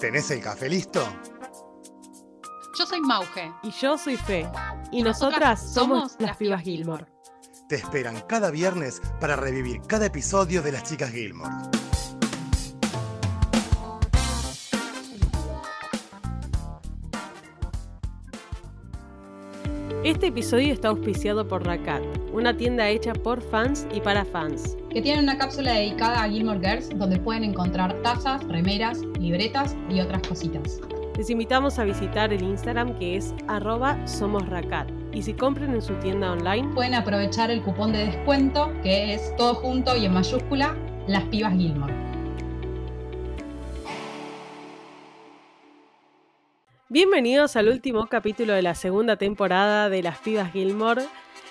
¿Tenés el café listo? Yo soy Mauge. Y yo soy Fe. Y, nosotras, somos las pibas Gilmore. Te esperan cada viernes para revivir cada episodio de las chicas Gilmore. Este episodio está auspiciado por Rakat, una tienda hecha por fans y para fans. Que tiene una cápsula dedicada a Gilmore Girls donde pueden encontrar tazas, remeras, libretas y otras cositas. Les invitamos a visitar el Instagram que es arroba somosracat. Y si compran en su tienda online, Pueden aprovechar el cupón de descuento que es todo junto y en mayúscula, las pibas Gilmore. Bienvenidos al último capítulo de la segunda temporada de Las Pibas Gilmore.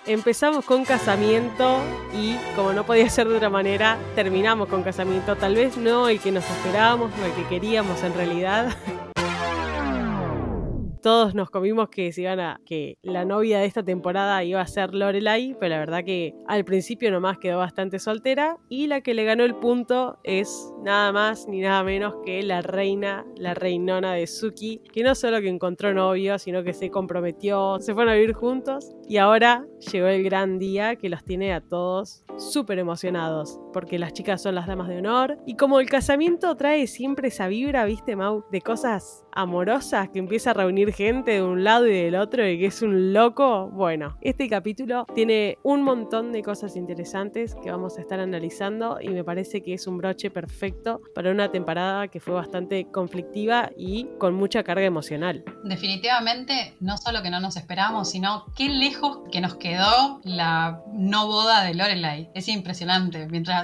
Empezamos con casamiento y, como no podía ser de otra manera, terminamos con casamiento. Tal vez no el que nos esperábamos o el que queríamos en realidad. Todos nos comimos que se iban a, que la novia de esta temporada iba a ser Lorelai, pero la verdad que al principio nomás quedó bastante soltera y la que le ganó el punto es nada más ni nada menos que la reina, la reinona de Suki, que no solo que encontró novio, sino que se comprometió, se fueron a vivir juntos y ahora llegó el gran día que los tiene a todos súper emocionados, porque las chicas son las damas de honor y como el casamiento trae siempre esa vibra, viste Mau, de cosas amorosas que empieza a reunir gente de un lado y del otro y que es un loco, bueno, este capítulo tiene un montón de cosas interesantes que vamos a estar analizando y me parece que es un broche perfecto para una temporada que fue bastante conflictiva y con mucha carga emocional. Definitivamente, no solo que no nos esperábamos, sino qué lejos que nos quedó la no boda de Lorelai. Es impresionante. Mientras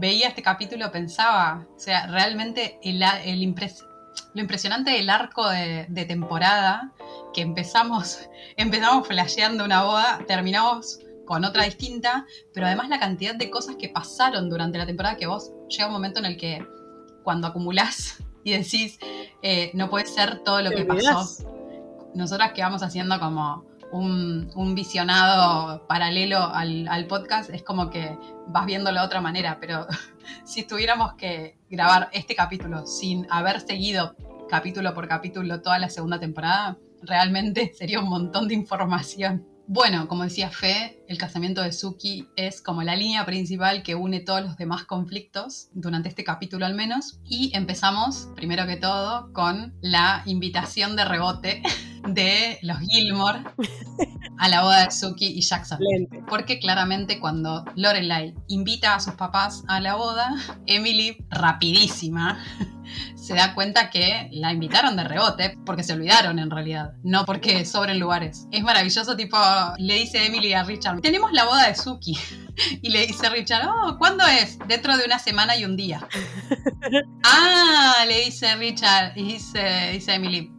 veía este capítulo pensaba, o sea, realmente el, el impres- lo impresionante del arco de, de temporada, que empezamos, empezamos flasheando una boda, terminamos con otra distinta, pero además la cantidad de cosas que pasaron durante la temporada que vos llega un momento en el que cuando acumulás y decís, eh, no puede ser todo lo que pasó. Nosotras que vamos haciendo como un, visionado paralelo al, al podcast, es como que vas viéndolo de otra manera, pero si tuviéramos que grabar este capítulo sin haber seguido capítulo por capítulo toda la segunda temporada, realmente sería un montón de información. Bueno, como decía Fe, el casamiento de Suki es como la línea principal que une todos los demás conflictos, durante este capítulo al menos. Y empezamos, primero que todo, con la invitación de rebote de los Gilmore a la boda de Suki y Jackson. Porque claramente cuando Lorelai invita a sus papás a la boda, Emily, rapidísima, se da cuenta que la invitaron de rebote porque se olvidaron en realidad, no porque sobren lugares. Es maravilloso, tipo, le dice Emily a Richard, tenemos la boda de Suki. Y le dice Richard, oh, ¿cuándo es? Dentro de una semana y un día. ah, le dice Richard, y dice, dice Emily,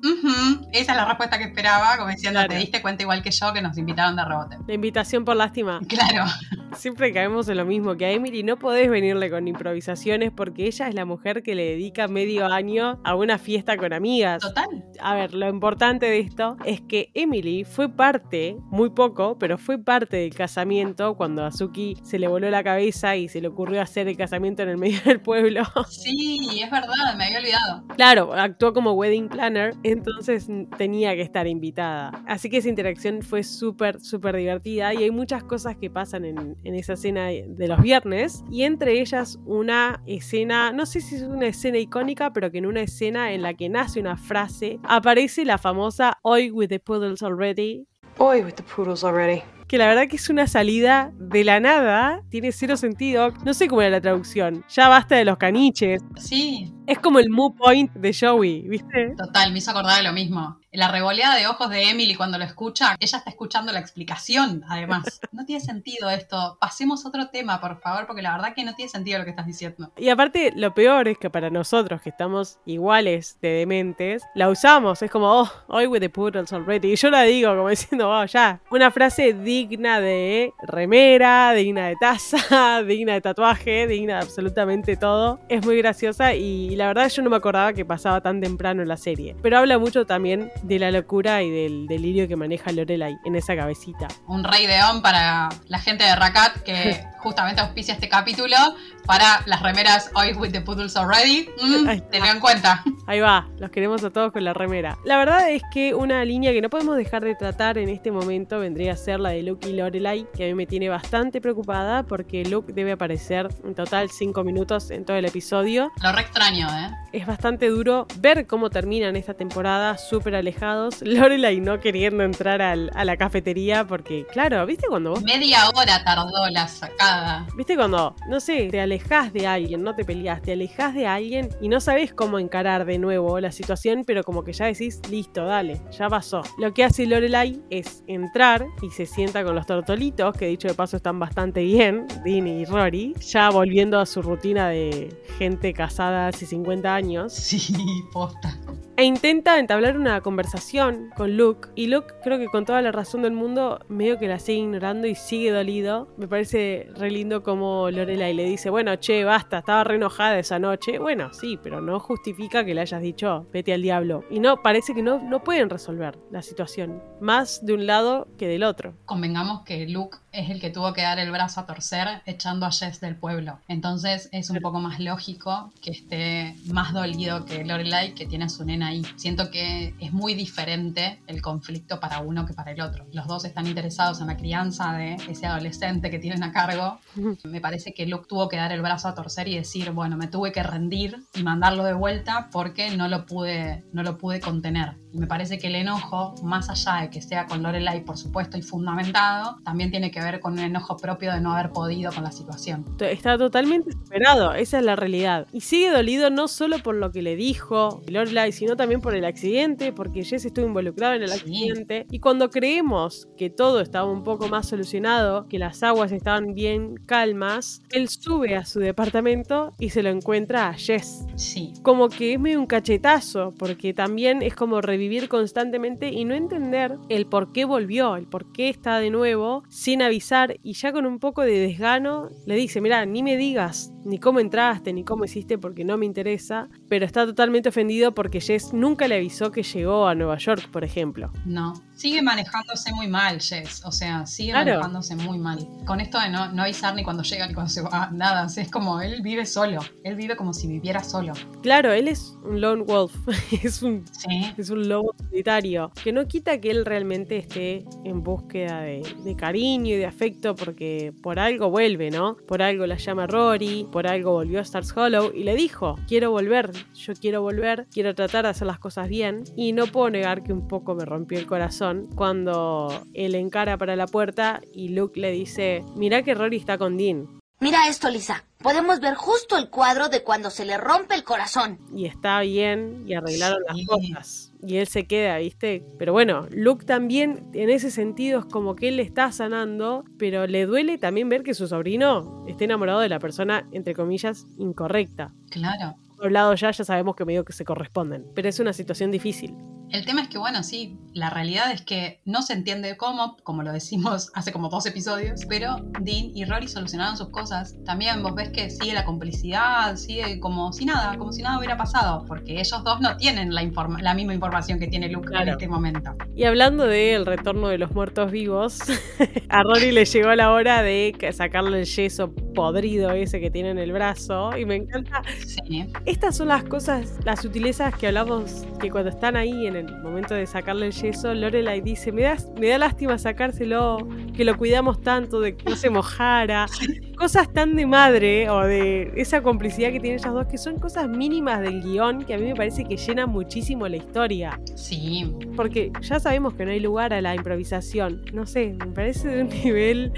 esa es la respuesta que esperaba, como diciendo, Claro. te diste cuenta igual que yo que nos invitaron de rebote. La invitación por lástima. Claro. Siempre caemos en lo mismo, que a Emily no podés venirle con improvisaciones porque ella es la mujer que le dedica medio año a una fiesta con amigas. Total. A ver, lo importante de esto es que Emily fue parte, muy poco, pero fue parte del casamiento cuando a Suki se le voló la cabeza y se le ocurrió hacer el casamiento en el medio del pueblo. Sí, es verdad, me había olvidado. Claro, actuó como wedding planner, entonces tenía que estar invitada. Así que esa interacción fue súper, súper divertida y hay muchas cosas que pasan en, en esa escena de los viernes y entre ellas una escena, no sé si es una escena icónica, pero que en una escena en la que nace una frase aparece la famosa Hoy with the poodles already. Boy with the poodles already. Que la verdad que es una salida de la nada, tiene cero sentido. No sé cómo era la traducción. Ya basta de los caniches. Sí, Es como el moo point de Joey, ¿viste? total, me hizo acordar de lo mismo. La revoleada de ojos de Emily cuando lo escucha, ella está escuchando la explicación, además. No tiene sentido esto. Pasemos a otro tema, por favor, porque la verdad que no tiene sentido lo que estás diciendo. Y aparte, lo peor es que para nosotros, que estamos iguales de dementes, la usamos. Es como, oh, hoy with the poodles already. Y yo la digo como diciendo, oh, ya. Una frase digna de remera, digna de taza, digna de tatuaje, digna de absolutamente todo. Es muy graciosa y la verdad yo no me acordaba que pasaba tan temprano en la serie. Pero habla mucho también de la locura y del delirio que maneja Lorelai en esa cabecita. Un rey de on para la gente de Rakat que justamente auspicia este capítulo para las remeras Hoy with the Poodles Already. Mm, tenlo en cuenta. Ahí va, los queremos a todos con la remera. La verdad es que una línea que no podemos dejar de tratar en este momento vendría a ser la de Luke y Lorelai, que a mí me tiene bastante preocupada porque Luke debe aparecer en total 5 minutos en todo el episodio. Lo re extraño, ¿eh? Es bastante duro ver cómo terminan esta temporada súper alejados. Lorelai no queriendo entrar al- a la cafetería porque, claro, ¿viste cuando vos Media hora tardó la sacada. ¿Viste cuando, no sé, te alejás de alguien, no te peleás, te alejás de alguien y no sabes cómo encarar de nuevo la situación, pero como que ya decís, listo, dale, ya pasó. Lo que hace Lorelai es entrar y se sienta con los tortolitos, que dicho de paso están bastante bien, Dini y Rory, ya volviendo a su rutina de gente casada hace 50 años. Sí, posta. E intenta entablar una conversación con Luke. Y Luke, creo que con toda la razón del mundo, medio que la sigue ignorando y sigue dolido. Me parece re lindo como Lorelai le dice: Bueno, che, basta, estaba re enojada esa noche. Bueno, sí, pero no justifica que le hayas dicho vete al diablo. Y no, parece que no, no pueden resolver la situación. Más de un lado que del otro. Convengamos que Luke es el que tuvo que dar el brazo a torcer echando a Jess del pueblo. Entonces es un poco más lógico que esté más dolido que Lorelai, que tiene a su nena ahí. Siento que es muy diferente el conflicto para uno que para el otro. Los dos están interesados en la crianza de ese adolescente que tienen a cargo. Me parece que Luke tuvo que dar el brazo a torcer y decir, bueno, me tuve que rendir y mandarlo de vuelta porque no lo pude, no lo pude contener. Y me parece que el enojo, más allá de que sea con Lorelai, por supuesto, y fundamentado, también tiene que ver con un enojo propio de no haber podido con la situación. Está totalmente superado, esa es la realidad. Y sigue dolido no solo por lo que le dijo Lorelai, sino también por el accidente, porque Jess estuvo involucrado en el Sí. accidente. Y cuando creemos que todo estaba un poco más solucionado, que las aguas estaban bien calmas, él sube a su departamento y se lo encuentra a Jess. Sí, Como que es medio un cachetazo, porque también es como revivir constantemente y no entender el por qué volvió, el por qué está de nuevo, sin y ya con un poco de desgano le dice, mira, ni me digas ni cómo entraste, ni cómo hiciste porque no me interesa, pero está totalmente ofendido porque Jess nunca le avisó que llegó a Nueva York, por ejemplo. no. Sigue manejándose muy mal, Jess. O sea, sigue Claro. manejándose muy mal. Con esto de no, no avisar ni cuando llega ni cuando se va, nada. O sea, es como él vive solo. Él vive como si viviera solo. Claro, él es un lone wolf, es un Sí, Es un lobo solitario, que no quita que él realmente esté en búsqueda de, de cariño y de afecto porque por algo vuelve, ¿no? Por algo la llama Rory, por algo volvió a Stars Hollow y le dijo, quiero volver, yo quiero volver, quiero tratar de hacer las cosas bien y no puedo negar que un poco me rompió el corazón cuando él encara para la puerta y Luke le dice, mira que Rory está con Dean. Mira esto, Lisa. Podemos ver justo el cuadro de cuando se le rompe el corazón. y está bien y arreglaron Sí. las cosas. Y él se queda, ¿viste? Pero bueno, Luke también en ese sentido es como que él le está sanando, pero le duele también ver que su sobrino esté enamorado de la persona, entre comillas, incorrecta. claro. Hablado ya, ya sabemos que medio que se corresponden, pero es una situación difícil. El tema es que, bueno, sí, la realidad es que no se entiende cómo, como lo decimos hace como dos episodios, pero Dean y Rory solucionaron sus cosas. También vos ves que sigue la complicidad, sigue como si nada, como si nada hubiera pasado, porque ellos dos no tienen la, informa- la misma información que tiene Luke en Claro. este momento. Y hablando del retorno de los muertos vivos, a Rory le llegó la hora de sacarle el yeso podrido ese que tiene en el brazo, y me encanta Sí, Estas son las cosas, las sutilezas que hablamos que cuando están ahí en el momento de sacarle el yeso, Lorelai dice, me me da lástima sacárselo, que lo cuidamos tanto, de que no se mojara. Cosas tan de madre o de esa complicidad que tienen ellas dos, que son cosas mínimas del guion que a mí me parece que llenan muchísimo la historia. sí, Porque ya sabemos que no hay lugar a la improvisación. No sé, me parece de un nivel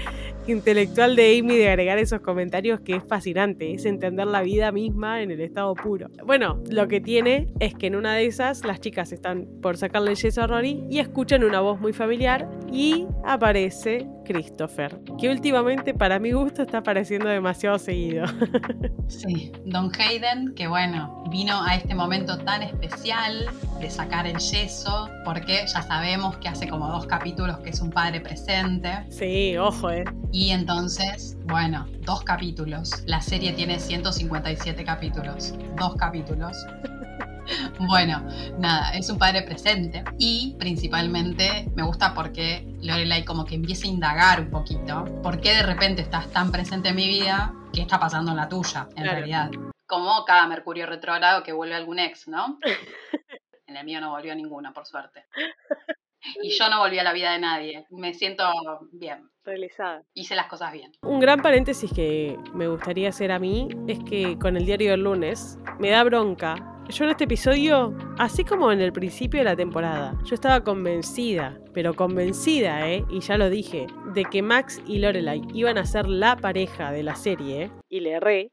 intelectual de Amy de agregar esos comentarios que es fascinante. Es entender la vida misma en el estado puro. Bueno, lo que tiene es que en una de esas las chicas están por sacarle el yeso a Rory y escuchan una voz muy familiar y aparece Christopher, que últimamente para mi gusto está apareciendo demasiado seguido. sí. Don Hayden, que bueno, vino a este momento tan especial de sacar el yeso, porque ya sabemos que hace como dos capítulos que es un padre presente. sí, ojo, eh. Y entonces, bueno, dos capítulos. La serie tiene 157 capítulos. Dos capítulos. Bueno, nada, es un padre presente y principalmente me gusta porque Lorelai como que empieza a indagar un poquito. ¿Por qué de repente estás tan presente en mi vida? ¿Qué está pasando en la tuya, en Claro. realidad? Como cada Mercurio retrógrado que vuelve algún ex, ¿no? En el mío no volvió ninguno, por suerte. Y yo no volví a la vida de nadie. Me siento bien. Realizada. Hice las cosas bien. Un gran paréntesis que me gustaría hacer a mí es que con el diario del lunes me da bronca. Yo en este episodio, así como en el principio de la temporada, yo estaba convencida, pero convencida, ¿eh? Y ya lo dije, de que Max y Lorelai iban a ser la pareja de la serie. Y le erré,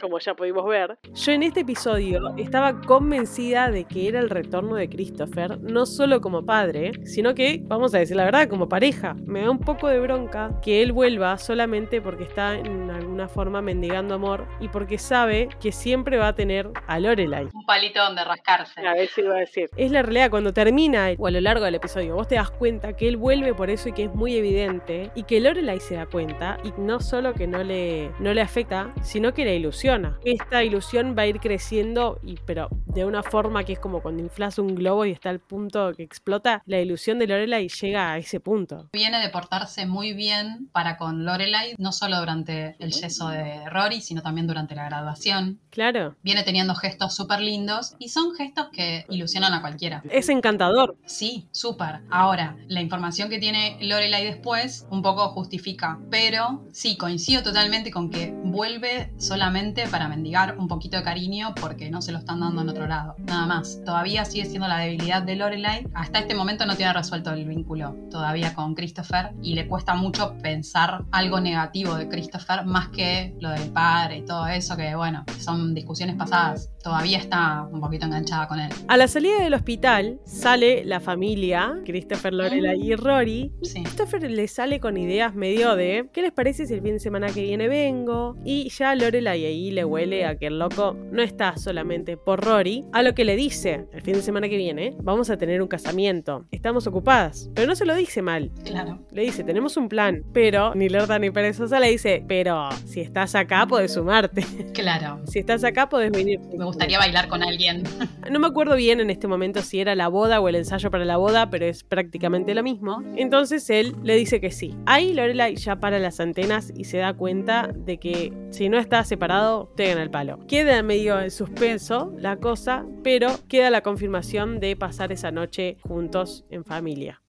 como ya pudimos ver. Yo en este episodio estaba convencida de que era el retorno de Christopher, no solo como padre, sino que, vamos a decir la verdad, como pareja. Me da un poco de bronca que él vuelva solamente porque está en alguna forma mendigando amor y porque sabe que siempre va a tener a Lorelai. Un palito donde rascarse. A ver si iba a decir. Es la realidad, cuando termina o a lo largo del episodio, vos te das cuenta que él vuelve por eso y que es muy evidente y que Lorelai se da cuenta y no solo que no le, no le afecta, sino que le ilusiona. Esta ilusión va a ir creciendo, y, pero de una forma que es como cuando inflas un globo y está al punto que explota, la ilusión de Lorelai llega a ese punto. Viene de portarse muy bien para con Lorelai, no solo durante el yeso de Rory, sino también durante la graduación. Claro. Viene teniendo gestos súper lindos y son gestos que ilusionan a cualquiera. Es encantador. Sí, súper. Ahora, la información que tiene Lorelai después un poco justifica, pero sí, coincido totalmente con que vuelve solamente para mendigar un poquito de cariño porque no se lo están dando en otro lado. Nada más. Todavía sigue siendo la debilidad de Lorelai. Hasta este momento no tiene resuelto el vínculo todavía con Christopher y le cuesta mucho pensar algo negativo de Christopher más que lo del padre y todo eso que, bueno, son discusiones pasadas. Todavía está un poquito enganchada con él. A la salida del hospital sale la familia, Christopher, Lorelai y Rory. Y Sí. Christopher le sale con ideas medio de ¿qué les parece si el fin de semana que viene vengo? Y ya Lorelai ahí le huele a que el loco no está solamente por Rory, a lo que le dice el fin de semana que viene, vamos a tener un casamiento, estamos ocupadas, pero no se lo dice mal. Claro. Le dice, tenemos un plan, pero ni lerda ni perezosa le dice, pero si estás acá podés sumarte, Claro. si estás acá podés venir. Me gustaría bailar con alguien. No me acuerdo bien en este momento si era la boda o el ensayo para la boda, pero es prácticamente lo mismo. Entonces él le dice que sí. Ahí Lorelai ya para las antenas y se da cuenta de que si no está separado, te gana el palo. Queda medio en suspenso la cosa, pero queda la confirmación de pasar esa noche juntos en familia.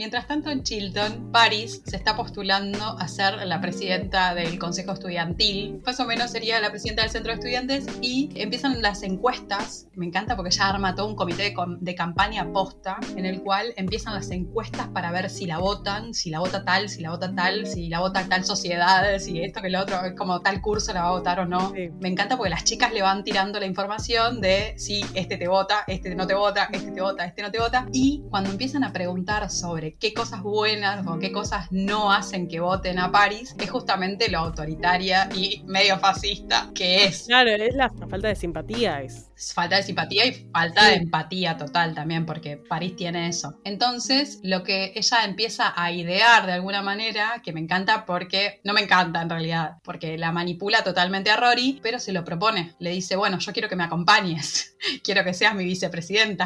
Mientras tanto, en Chilton, Paris se está postulando a ser la presidenta del Consejo Estudiantil. Más o menos sería la presidenta del Centro de Estudiantes. Y empiezan las encuestas. Me encanta porque ella arma todo un comité de, de campaña posta en el cual empiezan las encuestas para ver si la votan, si la vota tal, si la vota tal, si la vota tal sociedad, si esto que lo otro, es como tal curso la va a votar o no. Sí. Me encanta porque las chicas le van tirando la información de si este te vota, este no te vota, este te vota, este no te vota. Y cuando empiezan a preguntar sobre qué cosas buenas o qué cosas no hacen que voten a París, es justamente lo autoritaria y medio fascista que es. Claro, es la falta de simpatía. Es. Falta de simpatía y falta de empatía total también, porque París tiene eso. Entonces, lo que ella empieza a idear de alguna manera, que me encanta porque, no me encanta en realidad, porque la manipula totalmente a Rory, pero se lo propone. Le dice, bueno, yo quiero que me acompañes, quiero que seas mi vicepresidenta.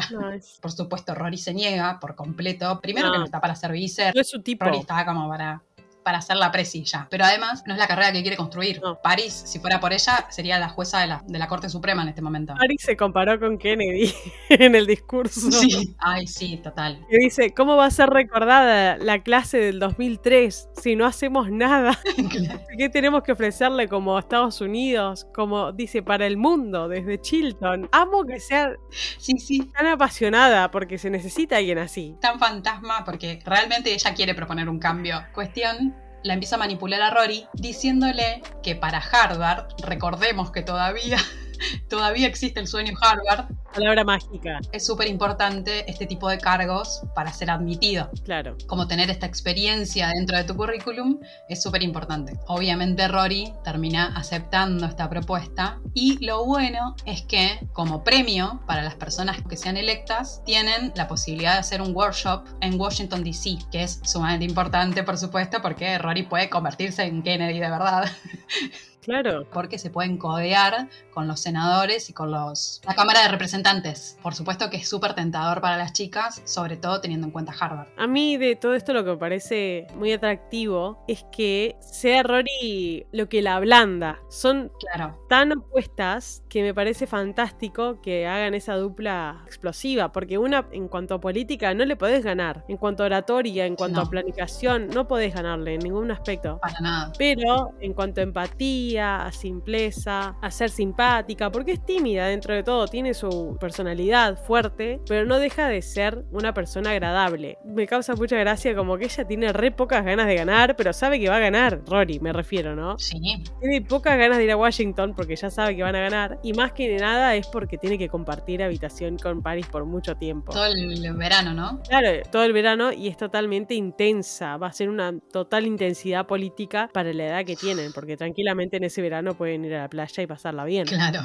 Por supuesto, Rory se niega por completo. Primero que No. no está para ser vice, no es su tipo. Rory estaba como para, para hacer la presi ya. Pero además, no es la carrera que quiere construir. No. París, si fuera por ella, sería la jueza de la, de la Corte Suprema en este momento. Paris se comparó con Kennedy en el discurso. Sí. Ay, sí, total. Y dice, ¿cómo va a ser recordada la clase del 2003 si no hacemos nada? ¿Qué tenemos que ofrecerle como Estados Unidos? Como dice, para el mundo, desde Chilton. Amo que sea Sí, sí. tan apasionada porque se necesita alguien así. Tan fantasma porque realmente ella quiere proponer un cambio. Cuestión. La empieza a manipular a Rory diciéndole que para Harvard, recordemos que todavía, todavía existe el sueño Harvard, Palabra mágica, es súper importante este tipo de cargos para ser admitido. claro. como tener esta experiencia dentro de tu currículum es súper importante. Obviamente Rory termina aceptando esta propuesta y lo bueno es que como premio para las personas que sean electas tienen la posibilidad de hacer un workshop en Washington DC, que es sumamente importante por supuesto porque Rory puede convertirse en Kennedy de verdad. Claro. porque se pueden codear con los senadores y con los la Cámara de Representantes. Por supuesto que es súper tentador para las chicas, sobre todo teniendo en cuenta Harvard. A mí de todo esto lo que me parece muy atractivo es que sea Rory lo que la ablanda. Son Claro. tan opuestas que me parece fantástico que hagan esa dupla explosiva, porque una en cuanto a política no le podés ganar, en cuanto a oratoria, en cuanto No. a planificación, no podés ganarle en ningún aspecto. Para nada. Pero en cuanto a empatía, a simpleza, a ser simpática, porque es tímida dentro de todo, tiene su personalidad fuerte, pero no deja de ser una persona agradable. Me causa mucha gracia como que ella tiene re pocas ganas de ganar, pero sabe que va a ganar, Rory me refiero, ¿no? Sí, Tiene pocas ganas de ir a Washington porque ya sabe que van a ganar, y más que nada es porque tiene que compartir habitación con Paris por mucho tiempo. todo el verano, ¿no? Claro, todo el verano y es totalmente intensa. Va a ser una total intensidad política para la edad que tienen, porque tranquilamente en ese verano pueden ir a la playa y pasarla bien. Claro.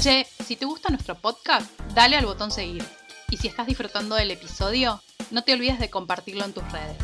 Che, si te gusta nuestro podcast, dale al botón seguir. Y si estás disfrutando del episodio, no te olvides de compartirlo en tus redes.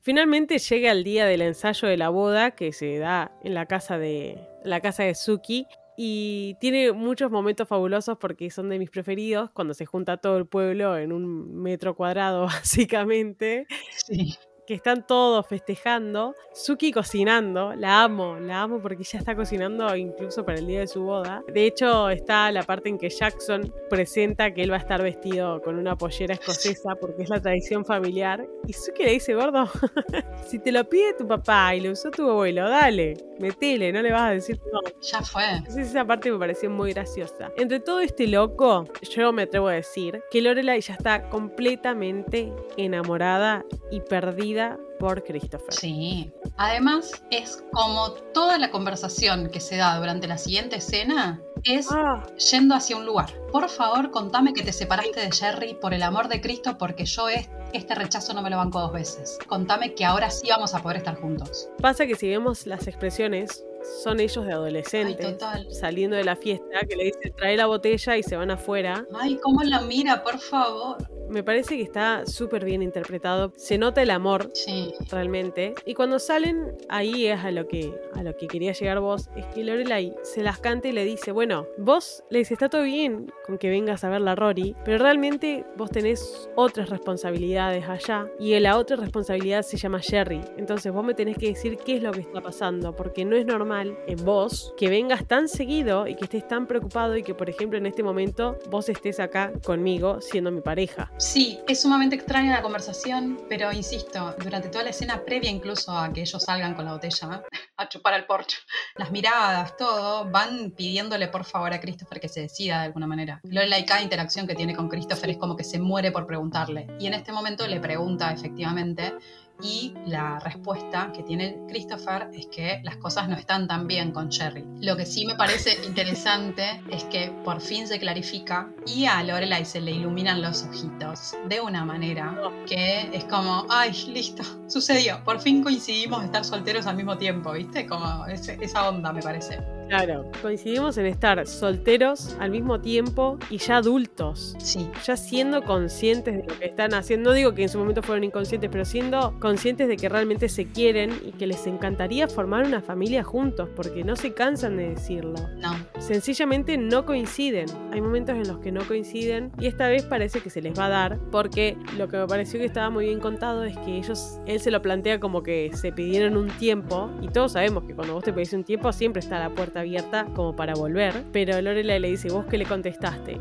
Finalmente llega el día del ensayo de la boda que se da en la casa de la casa de Suki y tiene muchos momentos fabulosos porque son de mis preferidos cuando se junta todo el pueblo en un metro cuadrado básicamente Sí. Que están todos festejando. Suki cocinando, la amo, la amo porque ella está cocinando incluso para el día de su boda. De hecho, está la parte en que Jackson presenta que él va a estar vestido con una pollera escocesa porque es la tradición familiar. Y Suki le dice, gordo, si te lo pide tu papá y lo usó tu abuelo, dale, metele, no le vas a decir no. Ya fue. Entonces esa parte me pareció muy graciosa. Entre todo este loco, yo me atrevo a decir que Lorelai ya está completamente enamorada y perdida por Christopher. Sí. Además, es como toda la conversación que se da durante la siguiente escena es Ah, yendo hacia un lugar. Por favor, contame que te separaste de Jerry por el amor de Cristo porque yo es- este rechazo no me lo banco dos veces. Contame que ahora sí vamos a poder estar juntos. pasa que si vemos las expresiones, son ellos de adolescentes Ay, saliendo de la fiesta que le dicen trae la botella y se van afuera. Ay, cómo la mira, por favor. Me parece que está súper bien interpretado. Se nota el amor Sí. realmente. Y cuando salen, ahí es a lo que a lo que quería llegar vos, es que Lorelai se las canta y le dice, bueno, vos le dice, está todo bien con que vengas a ver la Rory, pero realmente vos tenés otras responsabilidades allá y la otra responsabilidad se llama Jerry. Entonces vos me tenés que decir qué es lo que está pasando, porque no es normal en vos que vengas tan seguido y que estés tan preocupado y que, por ejemplo, en este momento vos estés acá conmigo siendo mi pareja. Sí, es sumamente extraña la conversación, pero insisto, durante toda la escena previa incluso a que ellos salgan con la botella a chupar al porcho, las miradas, todo, van pidiéndole por favor a Christopher que se decida de alguna manera. Lorelai, cada interacción que tiene con Christopher es como que se muere por preguntarle. Y en este momento le pregunta efectivamente y la respuesta que tiene Christopher es que las cosas no están tan bien con Jerry. Lo que sí me parece interesante es que por fin se clarifica y a Lorelai se le iluminan los ojitos de una manera que es como, ay, listo, sucedió, por fin coincidimos de estar solteros al mismo tiempo, ¿viste? Como ese- esa onda me parece. Claro, coincidimos en estar solteros al mismo tiempo y ya adultos. Sí, Ya siendo conscientes de lo que están haciendo, no digo que en su momento fueron inconscientes, pero siendo conscientes de que realmente se quieren y que les encantaría formar una familia juntos, porque no se cansan de decirlo. no, Sencillamente no coinciden. Hay momentos en los que no coinciden y esta vez parece que se les va a dar, porque lo que me pareció que estaba muy bien contado es que ellos, él se lo plantea como que se pidieron un tiempo y todos sabemos que cuando vos te pedís un tiempo siempre está la puerta abierta como para volver, pero Lorelai le dice, ¿vos qué le contestaste?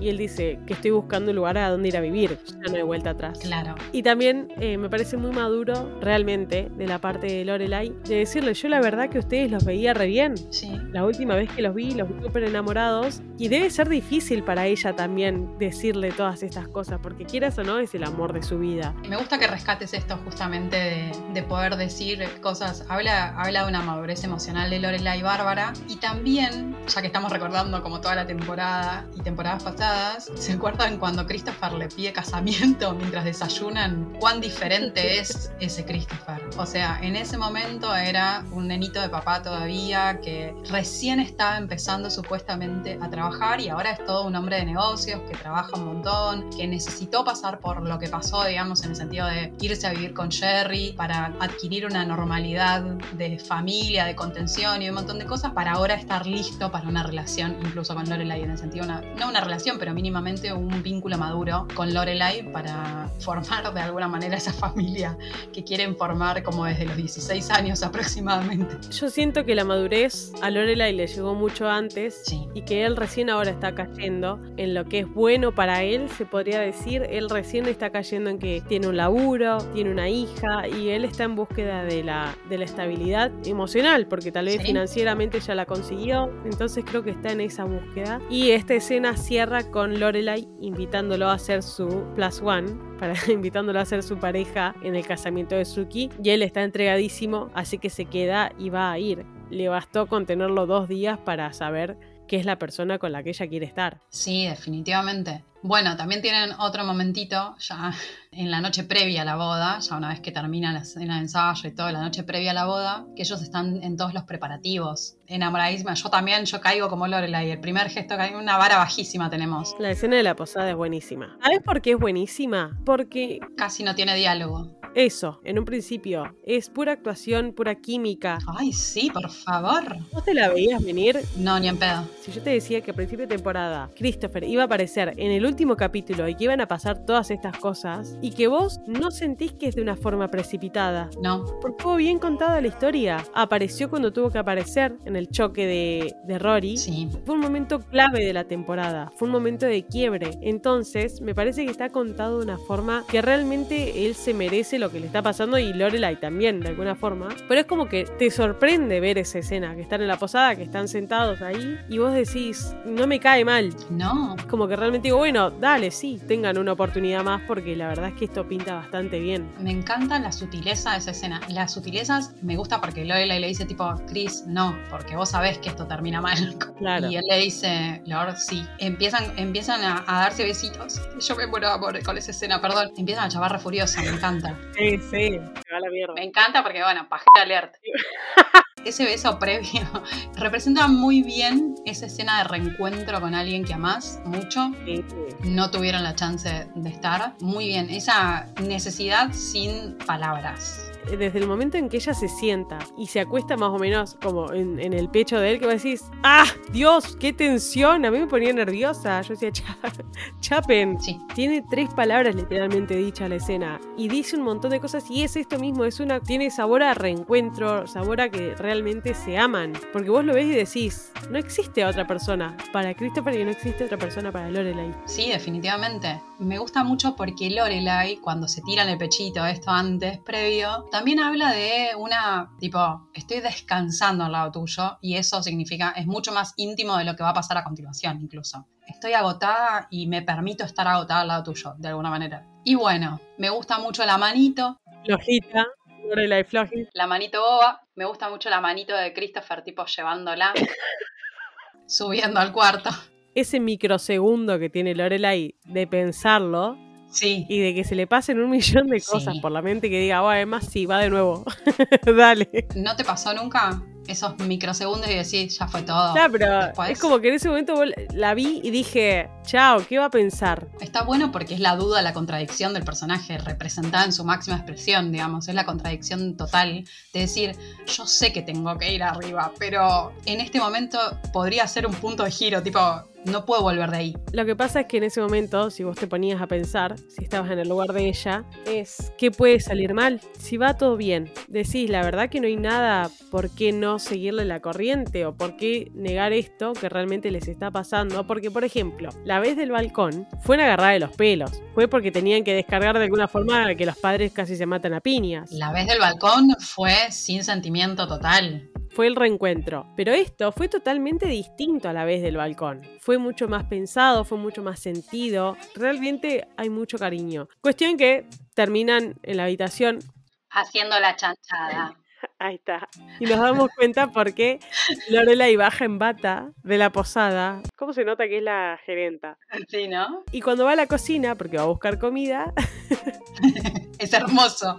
Y él dice que estoy buscando un lugar a donde ir a vivir, ya no hay vuelta atrás. claro. Y también eh, me parece muy maduro, realmente, de la parte de Lorelai, de decirle, yo la verdad que ustedes los veía re bien. Sí, La última vez que los vi, los vi súper enamorados. Y debe ser difícil para ella también decirle todas estas cosas, porque quieras o no, es el amor de su vida. Me gusta que rescates esto justamente de, de poder decir cosas. Habla, habla de una madurez emocional de Lorelai Bárbara. Y también, ya que estamos recordando como toda la temporada, temporada y temporadas pasadas, ¿se acuerdan cuando Christopher le pide casamiento mientras desayunan? ¿Cuán diferente es ese Christopher? O sea, en ese momento era un nenito de papá todavía que recién estaba empezando supuestamente a trabajar y ahora es todo un hombre de negocios que trabaja un montón, que necesitó pasar por lo que pasó, digamos, en el sentido de irse a vivir con Jerry para adquirir una normalidad de familia, de contención y un montón de cosas para ahora estar listo para una relación, incluso con Lorelai, en el sentido, una, no una relación, pero mínimamente un vínculo maduro con Lorelai para formar de alguna manera esa familia que quieren formar como desde los 16 años aproximadamente. Yo siento que la madurez a Lorelai le llegó mucho antes Sí. y que él recién ahora está cayendo en lo que es bueno para él, se podría decir. Él recién está cayendo en que tiene un laburo, tiene una hija y él está en búsqueda de la, de la estabilidad emocional, porque tal vez Sí. financieramente ya la consiguió. Entonces creo que está en esa búsqueda. Y esta escena cierra con Lorelai invitándolo a ser su plus one, para, invitándolo a ser su pareja en el casamiento de Suki. Y él está entregadísimo, así que se queda y va a ir. Le bastó con tenerlo dos días para saber que es la persona con la que ella quiere estar. Sí, definitivamente. Bueno, también tienen otro momentito ya en la noche previa a la boda, ya una vez que termina la escena de ensayo y todo, la noche previa a la boda, que ellos están en todos los preparativos. Enamoradísima, yo también, yo caigo como Lorelai. El primer gesto que hay una vara bajísima tenemos. La escena de la posada es buenísima. ¿Sabes por qué es buenísima? Porque Casi no tiene diálogo. Eso, en un principio, es pura actuación, pura química. Ay, sí, por favor. ¿Vos te la veías venir? No, ni en pedo. Si yo te decía que a principio de temporada Christopher iba a aparecer en el último capítulo y que iban a pasar todas estas cosas, y que vos no sentís que es de una forma precipitada, No. porque estuvo bien contada la historia. Apareció cuando tuvo que aparecer en el choque de, de Rory. Sí. Fue un momento clave de la temporada, fue un momento de quiebre. Entonces, me parece que está contado de una forma que realmente él se merece lo que le está pasando y Lorelai también, de alguna forma. Pero es como que te sorprende ver esa escena, que están en la posada, que están sentados ahí y vos decís, no me cae mal. No. Es como que realmente digo, bueno, dale, sí, tengan una oportunidad más porque la verdad es que esto pinta bastante bien. Me encanta la sutileza de esa escena. Las sutilezas me gusta porque Lorelai le dice tipo, Chris, no, porque vos sabés que esto termina mal. Claro. Y él le dice, Lord, sí. Empiezan, empiezan a, a darse besitos. Yo me muero de amor con esa escena, perdón. Empiezan a chavar re furiosa, me encanta. Sí, sí, se va a la mierda. Me encanta porque, bueno, pajera alert. Ese beso previo representa muy bien esa escena de reencuentro con alguien que amás mucho. Sí, sí. No tuvieron la chance de estar. Muy bien, esa necesidad sin palabras. Desde el momento en que ella se sienta y se acuesta más o menos como en, en el pecho de él, que vos decís, ¡ah! ¡Dios! ¡Qué tensión! A mí me ponía nerviosa. Yo decía, "Cha- Chapen. Sí, Tiene tres palabras literalmente dicha la escena y dice un montón de cosas y es esto mismo, es una tiene sabor a reencuentro, sabor a que realmente se aman, porque vos lo ves y decís, no existe otra persona para Christopher y no existe otra persona para Lorelai. sí, definitivamente. Me gusta mucho porque Lorelai, cuando se tira en el pechito, esto antes, previo, también habla de una, tipo, estoy descansando al lado tuyo y eso significa, es mucho más íntimo de lo que va a pasar a continuación incluso. Estoy agotada y me permito estar agotada al lado tuyo, de alguna manera. Y bueno, me gusta mucho la manito, Flojita, Lorelai Flojita. la manito boba. Me gusta mucho la manito de Christopher, tipo llevándola, subiendo al cuarto. Ese microsegundo que tiene Lorelai de pensarlo Sí, y de que se le pasen un millón de Sí. cosas por la mente que diga, bueno, además sí, va de nuevo. Dale. ¿no te pasó nunca esos microsegundos y decís, ya fue todo? Claro, pero Después- es como que en ese momento la vi y dije, chao, ¿qué va a pensar? Está bueno porque es la duda, la contradicción del personaje representada en su máxima expresión, digamos. Es la contradicción total de decir, yo sé que tengo que ir arriba, pero en este momento podría ser un punto de giro, tipo, no puedo volver de ahí. Lo que pasa es que en ese momento, si vos te ponías a pensar, si estabas en el lugar de ella, es ¿qué puede salir mal? Si va todo bien, decís, la verdad que no hay nada por qué no seguirle la corriente o por qué negar esto que realmente les está pasando. Porque, por ejemplo, la vez del balcón fue una agarrada de los pelos. Fue porque tenían que descargar de alguna forma que los padres casi se matan a piñas. La vez del balcón fue sin sentimiento total. Fue el reencuentro. Pero esto fue totalmente distinto a la vez del balcón. Fue mucho más pensado, fue mucho más sentido. Realmente hay mucho cariño. Cuestión que terminan en la habitación Haciendo la chanchada. Ahí está. Y nos damos cuenta porque Lorelai baja en bata de la posada. ¿Cómo se nota que es la gerenta? Sí, ¿no? Y cuando va a la cocina, porque va a buscar comida, Es hermoso.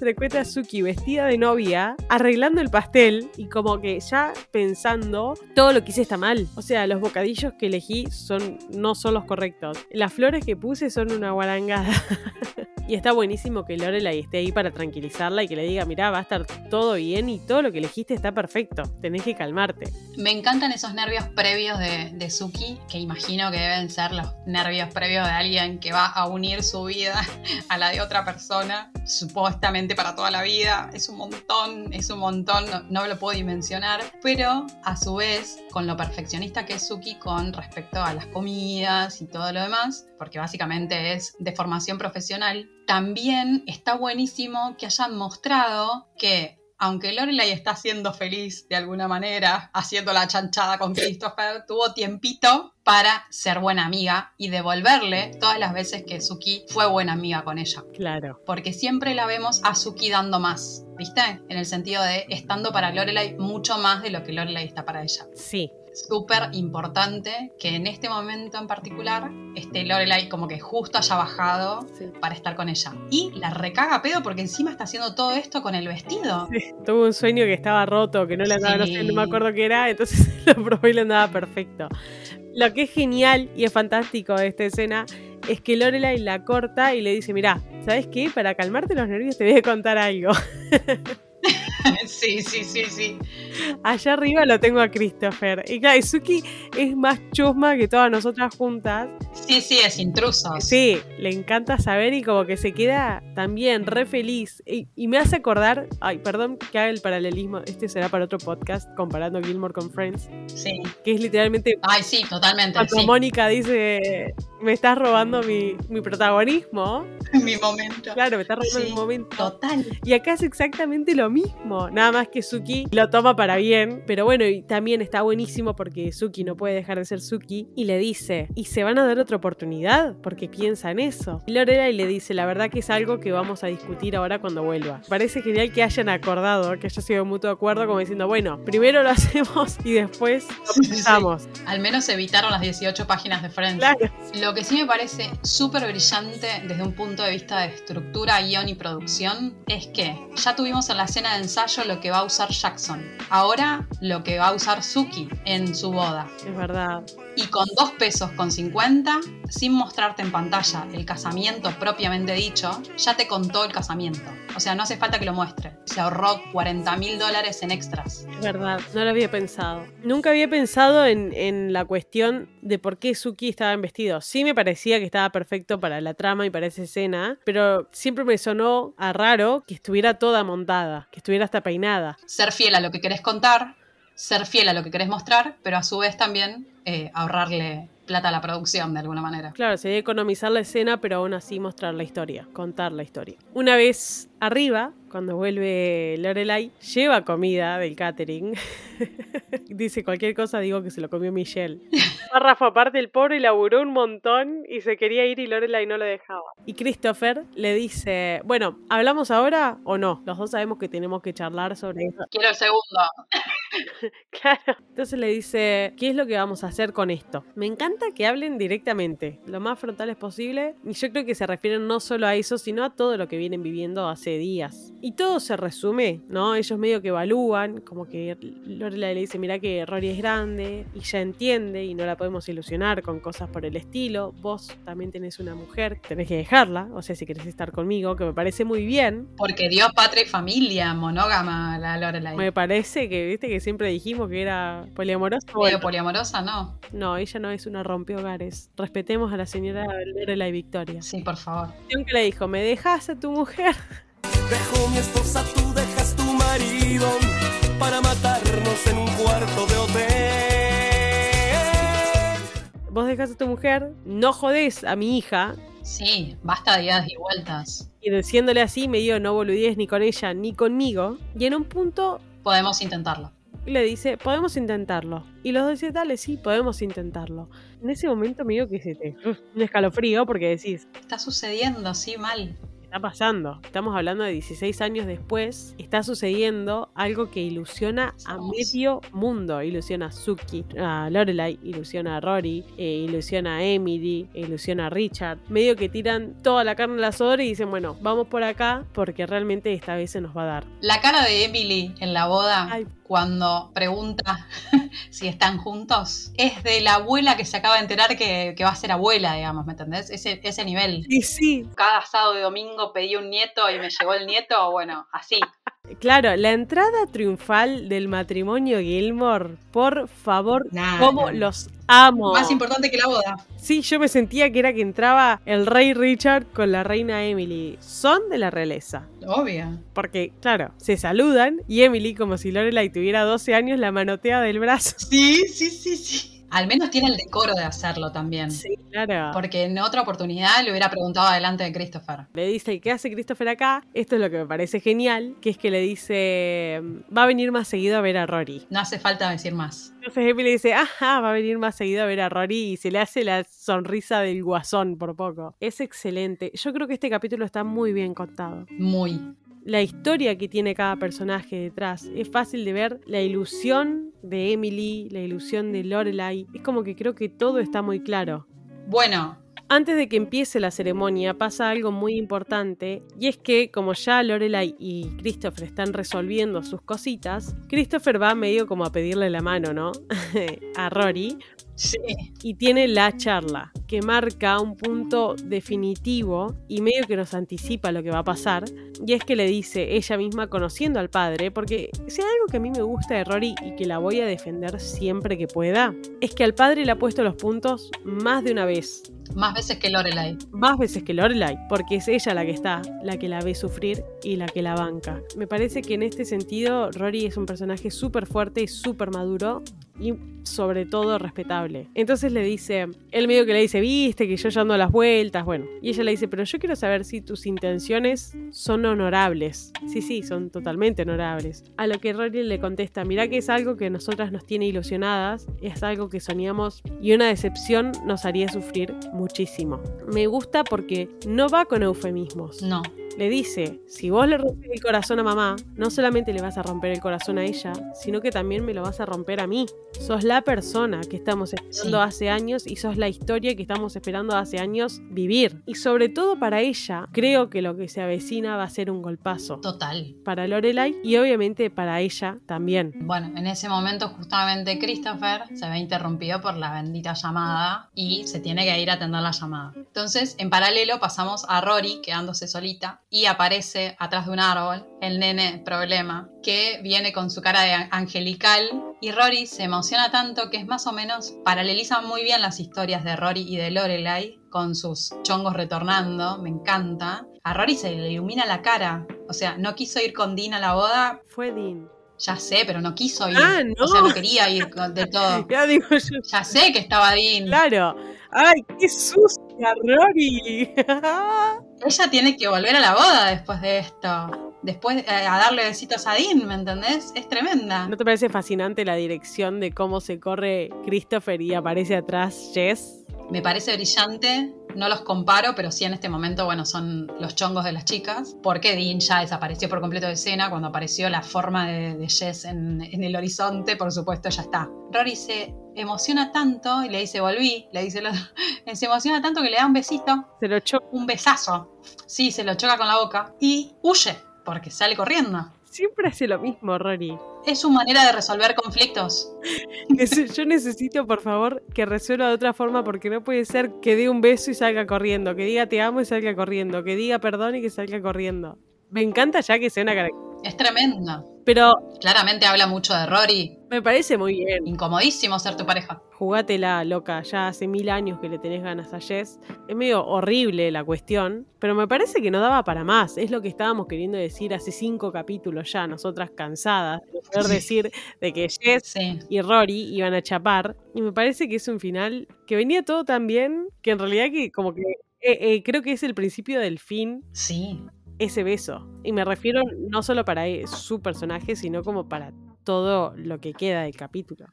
Se le encuentra a Suki vestida de novia, arreglando el pastel y como que ya pensando todo lo que hice está mal. O sea, los bocadillos que elegí son, no son los correctos. Las flores que puse son una guarangada. y está buenísimo que Lorelai esté ahí para tranquilizarla y que le diga, mirá, va a estar todo bien y todo lo que elegiste está perfecto. Tenés que calmarte. Me encantan esos nervios previos de, de Suki, que imagino que deben ser los nervios previos de alguien que va a unir su vida a la de otra persona, supuestamente para toda la vida. Es un montón, es un montón, no, no lo puedo dimensionar. Pero a su vez, con lo perfeccionista que es Suki con respecto a las comidas y todo lo demás, porque básicamente es de formación profesional, también está buenísimo que hayan mostrado que aunque Lorelai está siendo feliz de alguna manera, haciendo la chanchada con Christopher, tuvo tiempito para ser buena amiga y devolverle todas las veces que Suki fue buena amiga con ella. Claro. Porque siempre la vemos a Suki dando más, ¿viste? En el sentido de estando para Lorelai mucho más de lo que Lorelai está para ella. Sí. Súper importante que en este momento en particular esté Lorelai como que justo haya bajado sí. para estar con ella. Y la recaga pedo porque encima está haciendo todo esto con el vestido. Tuve un sueño que estaba roto, que no le andaba, no, sé, no me Sí. acuerdo qué era, entonces lo probé y le andaba perfecto. Lo que es genial y es fantástico de esta escena es que Lorelai la corta y le dice, mirá, ¿sabes qué? Para calmarte los nervios te voy a contar algo. sí, sí, sí, sí. Allá arriba lo tengo a Christopher. Y claro, Suki es más chusma que todas nosotras juntas. Sí, sí, es intrusos. Sí, le encanta saber y como que se queda también re feliz. Y, y me hace acordar, ay, perdón que haga el paralelismo, este será para otro podcast comparando Gilmore con Friends, Sí. que es literalmente Ay, sí, totalmente. cuando Sí. Mónica dice, me estás robando mi, mi protagonismo. Mi momento. Claro, me estás robando Sí, mi momento. Total. Y acá es exactamente lo mismo, nada más que Suki lo toma para bien, pero bueno, y también está buenísimo porque Suki no puede dejar de ser Suki y le dice, ¿y se van a dar otra oportunidad? Porque piensa en eso. Y Lorelai le dice, la verdad que es algo que vamos a discutir ahora cuando vuelva. Parece genial que hayan acordado, que haya sido mutuo acuerdo, como diciendo, bueno, primero lo hacemos y después lo Sí, sí, sí. pensamos. Al menos evitaron las 18 páginas de Friends. Claro. Lo que sí me parece súper brillante desde un punto de vista de estructura, guion y producción es que ya tuvimos en la escena de ensayo lo que va a usar Jackson. Ahora lo que va a usar Suki en su boda. Es verdad. Y con dos pesos con 50, sin mostrarte en pantalla el casamiento propiamente dicho, ya te contó el casamiento. O sea, no hace falta que lo muestre. Se ahorró 40 mil dólares en extras. Es verdad, no lo había pensado. Nunca había pensado en, en la cuestión de por qué Suki estaba en vestido. Sí me parecía que estaba perfecto para la trama y para esa escena, pero siempre me sonó a raro que estuviera toda montada, que estuviera hasta peinada. ser fiel a lo que querés contar, ser fiel a lo que querés mostrar, pero a su vez también eh, ahorrarle plata a la producción de alguna manera. Claro, sería economizar la escena, pero aún así mostrar la historia, contar la historia. Una vez arriba, cuando vuelve Lorelai, lleva comida del catering. Dice cualquier cosa, digo que se lo comió Michelle. Párrafo aparte, el pobre laburó un montón y se quería ir y Lorelai no lo dejaba. Y Christopher le dice, bueno, ¿hablamos ahora o no? Los dos sabemos que tenemos que charlar sobre eso. Quiero el segundo. Claro. Entonces le dice, ¿qué es lo que vamos a hacer con esto? Me encanta que hablen directamente, lo más frontales posible. Y yo creo que se refieren no solo a eso, sino a todo lo que vienen viviendo hace días. Y todo se resume, ¿no? Ellos medio que evalúan, como que Lorelai le dice, mira que Rory es grande y ya entiende y no la podemos ilusionar con cosas por el estilo. Vos también tenés una mujer, tenés que dejarla, o sea, si querés estar conmigo, que me parece muy bien. Porque dio patria y familia, monógama la Lorelai. Me parece que, viste, que siempre dijimos que era poliamorosa. Bueno, poliamorosa, ¿no? No, ella no es una rompehogares. Respetemos a la señora Lorelai Victoria. Sí, por favor. que le dijo, ¿me dejas a tu mujer? Dejo mi esposa, tú dejas tu marido para matarnos en un cuarto de hotel. Vos dejas a tu mujer, no jodés a mi hija. Sí, basta de idas y vueltas. Y diciéndole así, me dio no boludíes ni con ella ni conmigo. Y en un punto Podemos intentarlo. le dice, podemos intentarlo. Y los dos dicen, dale, sí, podemos intentarlo. En ese momento me dio que se te... Un escalofrío porque decís, Está sucediendo, sí, mal. Está pasando. Estamos hablando de 16 años después. Está sucediendo algo que ilusiona a medio mundo. Ilusiona a Suki, a Lorelai, ilusiona a Rory, eh, ilusiona a Emily, ilusiona a Richard. Medio que tiran toda la carne al asador y dicen, bueno, vamos por acá porque realmente esta vez se nos va a dar. La cara de Emily en la boda, Ay. cuando pregunta si están juntos, es de la abuela que se acaba de enterar que, que va a ser abuela, digamos, ¿me entendés? Ese, ese nivel. Y sí, Cada sábado y domingo pedí un nieto y me llegó el nieto, bueno, así. Claro, la entrada triunfal del matrimonio Gilmore, por favor, Nah, cómo los amo. Más importante que la boda. Sí, yo me sentía que era que entraba el rey Richard con la reina Emily. Son de la realeza. Obvio. Porque, claro, se saludan y Emily, como si Lorelai tuviera 12 años, la manotea del brazo. Sí, sí, sí, sí. Al menos tiene el decoro de hacerlo también. Sí, claro. Porque en otra oportunidad le hubiera preguntado adelante de Christopher. Le dice, ¿qué hace Christopher acá? Esto es lo que me parece genial, que es que le dice, va a venir más seguido a ver a Rory. No hace falta decir más. Entonces Emily dice, ajá, va a venir más seguido a ver a Rory y se le hace la sonrisa del guasón por poco. Es excelente. Yo creo que este capítulo está muy bien contado. Muy. La historia que tiene cada personaje detrás. Es fácil de ver la ilusión de Emily, la ilusión de Lorelai. Es como que creo que todo está muy claro. Bueno, Antes de que empiece la ceremonia pasa algo muy importante y es que como ya Lorelai y Christopher están resolviendo sus cositas, Christopher va medio como a pedirle la mano, ¿no? a Rory sí. y tiene la charla que marca un punto definitivo y medio que nos anticipa lo que va a pasar y es que le dice ella misma conociendo al padre porque si hay algo que a mí me gusta de Rory y que la voy a defender siempre que pueda es que al padre le ha puesto los puntos más de una vez Más veces que Lorelai. más veces que Lorelai, porque es ella la que está, la que la ve sufrir y la que la banca. Me parece que en este sentido Rory es un personaje súper fuerte y súper maduro y sobre todo respetable. Entonces le dice, él medio que le dice, viste que yo ya ando a las vueltas, bueno, y ella le dice, pero yo quiero saber si tus intenciones son honorables. Sí, sí, son totalmente honorables. A lo que Rory le contesta, mirá que es algo que a nosotras nos tiene ilusionadas, es algo que soñamos y una decepción nos haría sufrir muchísimo. Me gusta porque no va con eufemismos. No. Le dice, si vos le rompes el corazón a mamá, no solamente le vas a romper el corazón a ella, sino que también me lo vas a romper a mí. Sos la persona que estamos esperando Sí. hace años y sos la historia que estamos esperando hace años vivir. Y sobre todo para ella, creo que lo que se avecina va a ser un golpazo. Total. Para Lorelai y obviamente para ella también. Bueno, en ese momento justamente Christopher se ve interrumpido por la bendita llamada y se tiene que ir a atender la llamada. Entonces, en paralelo pasamos a Rory quedándose solita y aparece atrás de un árbol el nene problema que viene con su cara de angelical y Rory se emociona tanto que es más o menos paraleliza muy bien las historias de Rory y de Lorelai con sus chongos retornando, me encanta. A Rory se le ilumina la cara, o sea, no quiso ir con Dean a la boda Fue Dean. ya sé, pero no quiso ir. Ah, no. O sea, no quería ir con- de todo. Ya digo yo, Ya sé que estaba Dean. claro. ¡Ay, qué sucia, Rory! Ella tiene que volver a la boda después de esto. Después eh, a darle besitos a Dean, ¿me entendés? Es tremenda. ¿No te parece fascinante la dirección de cómo se corre Christopher y aparece atrás Jess? Me parece brillante. No los comparo, pero sí en este momento, bueno, son los chongos de las chicas. Porque Dean ya desapareció por completo de escena. Cuando apareció la forma de, de Jess en, en el horizonte, por supuesto, ya está. Rory se emociona tanto y le dice, volví. Le dice, lo- se emociona tanto que le da un besito. Se lo choca. un besazo. Sí, se lo choca con la boca y huye porque sale corriendo. Siempre hace lo mismo, Rory. Es su manera de resolver conflictos. Yo necesito, por favor, que resuelva de otra forma porque no puede ser que dé un beso y salga corriendo, que diga te amo y salga corriendo, que diga perdón y que salga corriendo. Me encanta ya que sea una característica. Es tremenda. Pero Claramente habla mucho de Rory. Me parece muy bien. Incomodísimo ser tu pareja. Jugátela, loca. Ya hace mil años que le tenés ganas a Jess. Es medio horrible la cuestión, pero me parece que no daba para más. Es lo que estábamos queriendo decir hace cinco capítulos ya, nosotras cansadas de poder decir de que Jess Sí. y Rory iban a chapar. Y me parece que es un final que venía todo tan bien que en realidad que como que eh, eh, creo que es el principio del fin Sí. ese beso. Y me refiero no solo para eh, su personaje, sino como para todo lo que queda del capítulo.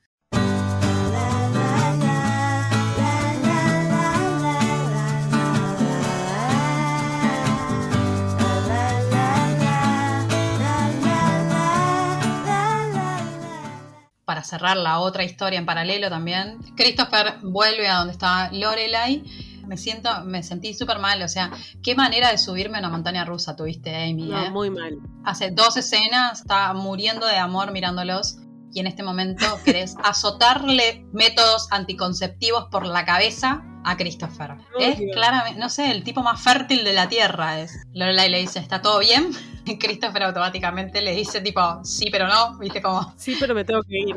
para cerrar la otra historia en paralelo también, Christopher vuelve a donde está Lorelai me siento, me sentí súper mal, o sea, qué manera de subirme a una montaña rusa tuviste, Amy. No, ¿eh? muy mal. Hace dos escenas, está muriendo de amor mirándolos y en este momento querés azotarle métodos anticonceptivos por la cabeza a Christopher. es Dios. claramente, no sé, el tipo más fértil de la Tierra es. Lorelai le dice, ¿está todo bien? Y Christopher automáticamente le dice tipo, sí, pero no, viste como, Sí, pero me tengo que ir.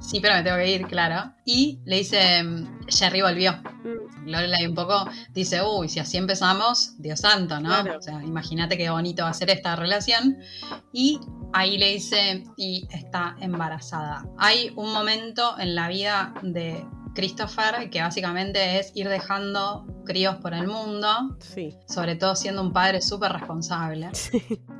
Sí, pero me tengo que ir, claro. Y le dice, mm, Jerry volvió. Mm, Lorelai un poco dice, uy, si así empezamos, Dios santo, ¿no? Claro. O sea, imagínate qué bonito va a ser esta relación. Y ahí le dice, y está embarazada. Hay un momento en la vida de Christopher que básicamente es ir dejando críos por el mundo, Sí. sobre todo siendo un padre súper responsable.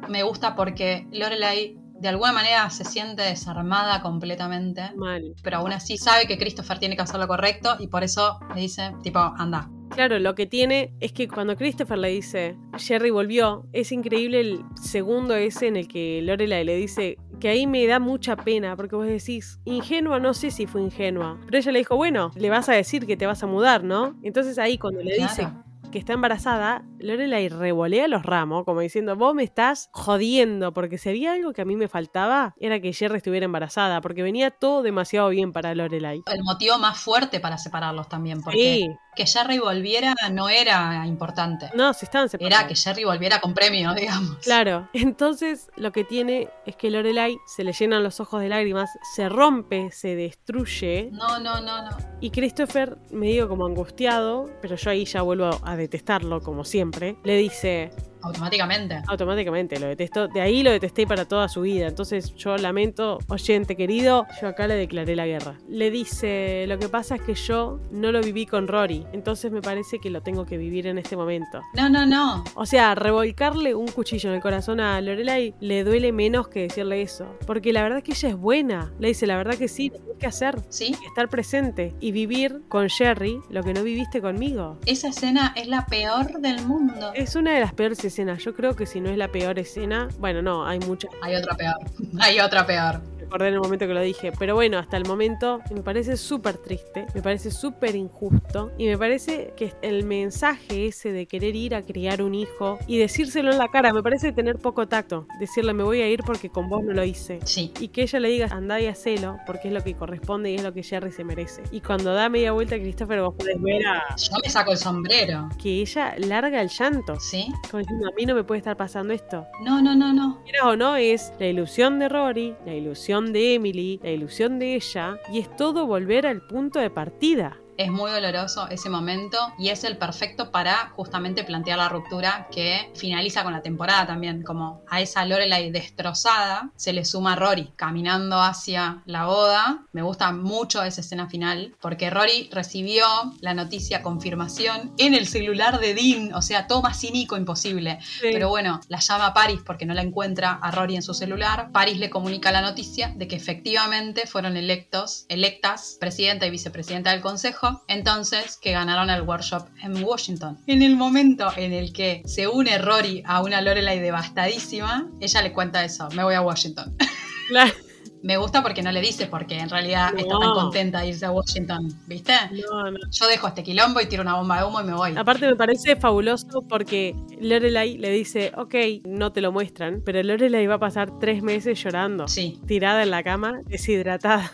Me gusta porque Lorelai de alguna manera se siente desarmada completamente Mal. pero aún así sabe que Christopher tiene que hacer lo correcto y por eso le dice, tipo, anda. Claro, lo que tiene es que cuando Christopher le dice Jerry volvió, es increíble el segundo ese en el que Lorelai le dice que ahí me da mucha pena porque vos decís, ingenua, no sé si fue ingenua, pero ella le dijo, bueno, le vas a decir que te vas a mudar, ¿no? Entonces ahí cuando le dice que está embarazada, Lorelai revolea los ramos, como diciendo, vos me estás jodiendo, porque si había algo que a mí me faltaba, era que Jerry estuviera embarazada, porque venía todo demasiado bien para Lorelai. El motivo más fuerte para separarlos también, porque Sí, que Jerry volviera no era importante. no, se estaban separando. Era que Jerry volviera con premio, digamos. Claro, entonces lo que tiene es que Lorelai se le llenan los ojos de lágrimas, se rompe, se destruye No, no, no, no. y Christopher, medio como angustiado, pero yo ahí ya vuelvo a detestarlo como siempre, le dice, Automáticamente. automáticamente lo detesto, de ahí lo detesté para toda su vida, entonces yo lamento, oyente querido, yo acá le declaré la guerra. Le dice, lo que pasa es que yo no lo viví con Rory, entonces me parece que lo tengo que vivir en este momento. No, no, no. O sea, revolcarle un cuchillo en el corazón a Lorelai le duele menos que decirle eso. Porque la verdad es que ella es buena. Le dice, la verdad que sí, tenés que hacer. ¿Sí? Estar presente y vivir con Jerry lo que no viviste conmigo. Esa escena es la peor del mundo. Es una de las peores escenas. Yo creo que si no es la peor escena, bueno, no, hay muchas. Hay otra peor. Hay otra peor. Recordé en el momento que lo dije. Pero bueno, hasta el momento me parece súper triste, me parece súper injusto. Y me parece que el mensaje ese de querer ir a criar un hijo y decírselo en la cara, me parece tener poco tacto. Decirle, me voy a ir porque con vos no lo hice. Sí. Y que ella le diga, andá y hacelo, porque es lo que corresponde y es lo que Jerry se merece. Y cuando da media vuelta a Christopher, vos podés ver a Yo me saco el sombrero. que ella larga el llanto. ¿Sí? Como diciendo, a mí no me puede estar pasando esto. No, no, no, no. Quieras o no, es la ilusión de Rory, la ilusión de Emily, la ilusión de ella, y es todo volver al punto de partida. Es muy doloroso ese momento y es el perfecto para justamente plantear la ruptura que finaliza con la temporada también. Como a esa Lorelai destrozada se le suma Rory caminando hacia la boda. Me gusta mucho esa escena final porque Rory recibió la noticia confirmación en el celular de Dean. O sea, todo más cínico imposible. Pero bueno, la llama a Paris porque no la encuentra a Rory en su celular. Paris le comunica la noticia de que efectivamente fueron electos, electas, presidenta y vicepresidenta del consejo, entonces que ganaron el workshop en Washington. En el momento en el que se une Rory a una Lorelai devastadísima, ella le cuenta eso, me voy a Washington. Claro. Me gusta porque no le dice porque en realidad está tan contenta de irse a Washington, ¿viste? No, no. Yo dejo este quilombo y tiro una bomba de humo y me voy. Aparte me parece fabuloso porque Lorelai le dice, ok, no te lo muestran, pero Lorelai va a pasar tres meses llorando, Sí, tirada en la cama, deshidratada.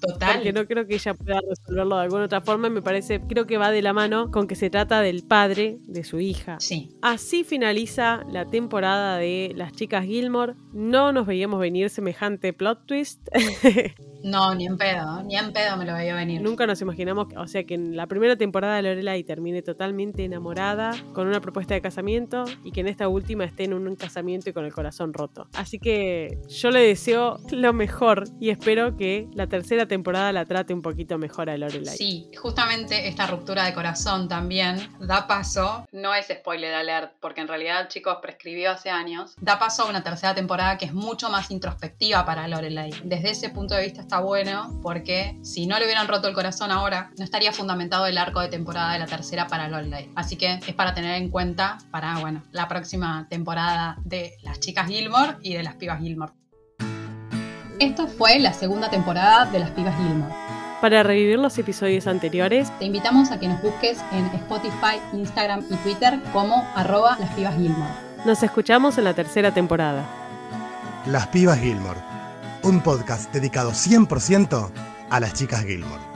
Total. Porque no creo que ella pueda resolverlo de alguna otra forma. Me parece, creo que va de la mano con que se trata del padre de su hija. Sí, Así finaliza la temporada de Las Chicas Gilmore. No nos veíamos venir semejante plot twist. no, ni en pedo, ni en pedo me lo veía venir. Nunca nos imaginamos, o sea, que en la primera temporada de Lorelai termine totalmente enamorada, con una propuesta de casamiento, y que en esta última esté en un casamiento y con el corazón roto. Así que yo le deseo lo mejor y espero que la tercera temporada la trate un poquito mejor a Lorelai. Sí, justamente esta ruptura de corazón también da paso, no es spoiler alert, porque en realidad, chicos, prescribió hace años, da paso a una tercera temporada que es mucho más introspectiva para Lorelai. Desde ese punto de vista está bueno, porque si no le hubieran roto el corazón ahora, no estaría fundamentado el arco de temporada de la tercera para Lorelai. Así que es para tener en cuenta para, bueno, la próxima temporada de Las Chicas Gilmore y de Las Pibas Gilmore. Esto fue la segunda temporada de Las Pibas Gilmore. Para revivir los episodios anteriores, Te invitamos a que nos busques en Spotify, Instagram y Twitter como arroba Las Pibas Gilmore. nos escuchamos en la tercera temporada. Las Pibas Gilmore, un podcast dedicado 100% a las chicas Gilmore.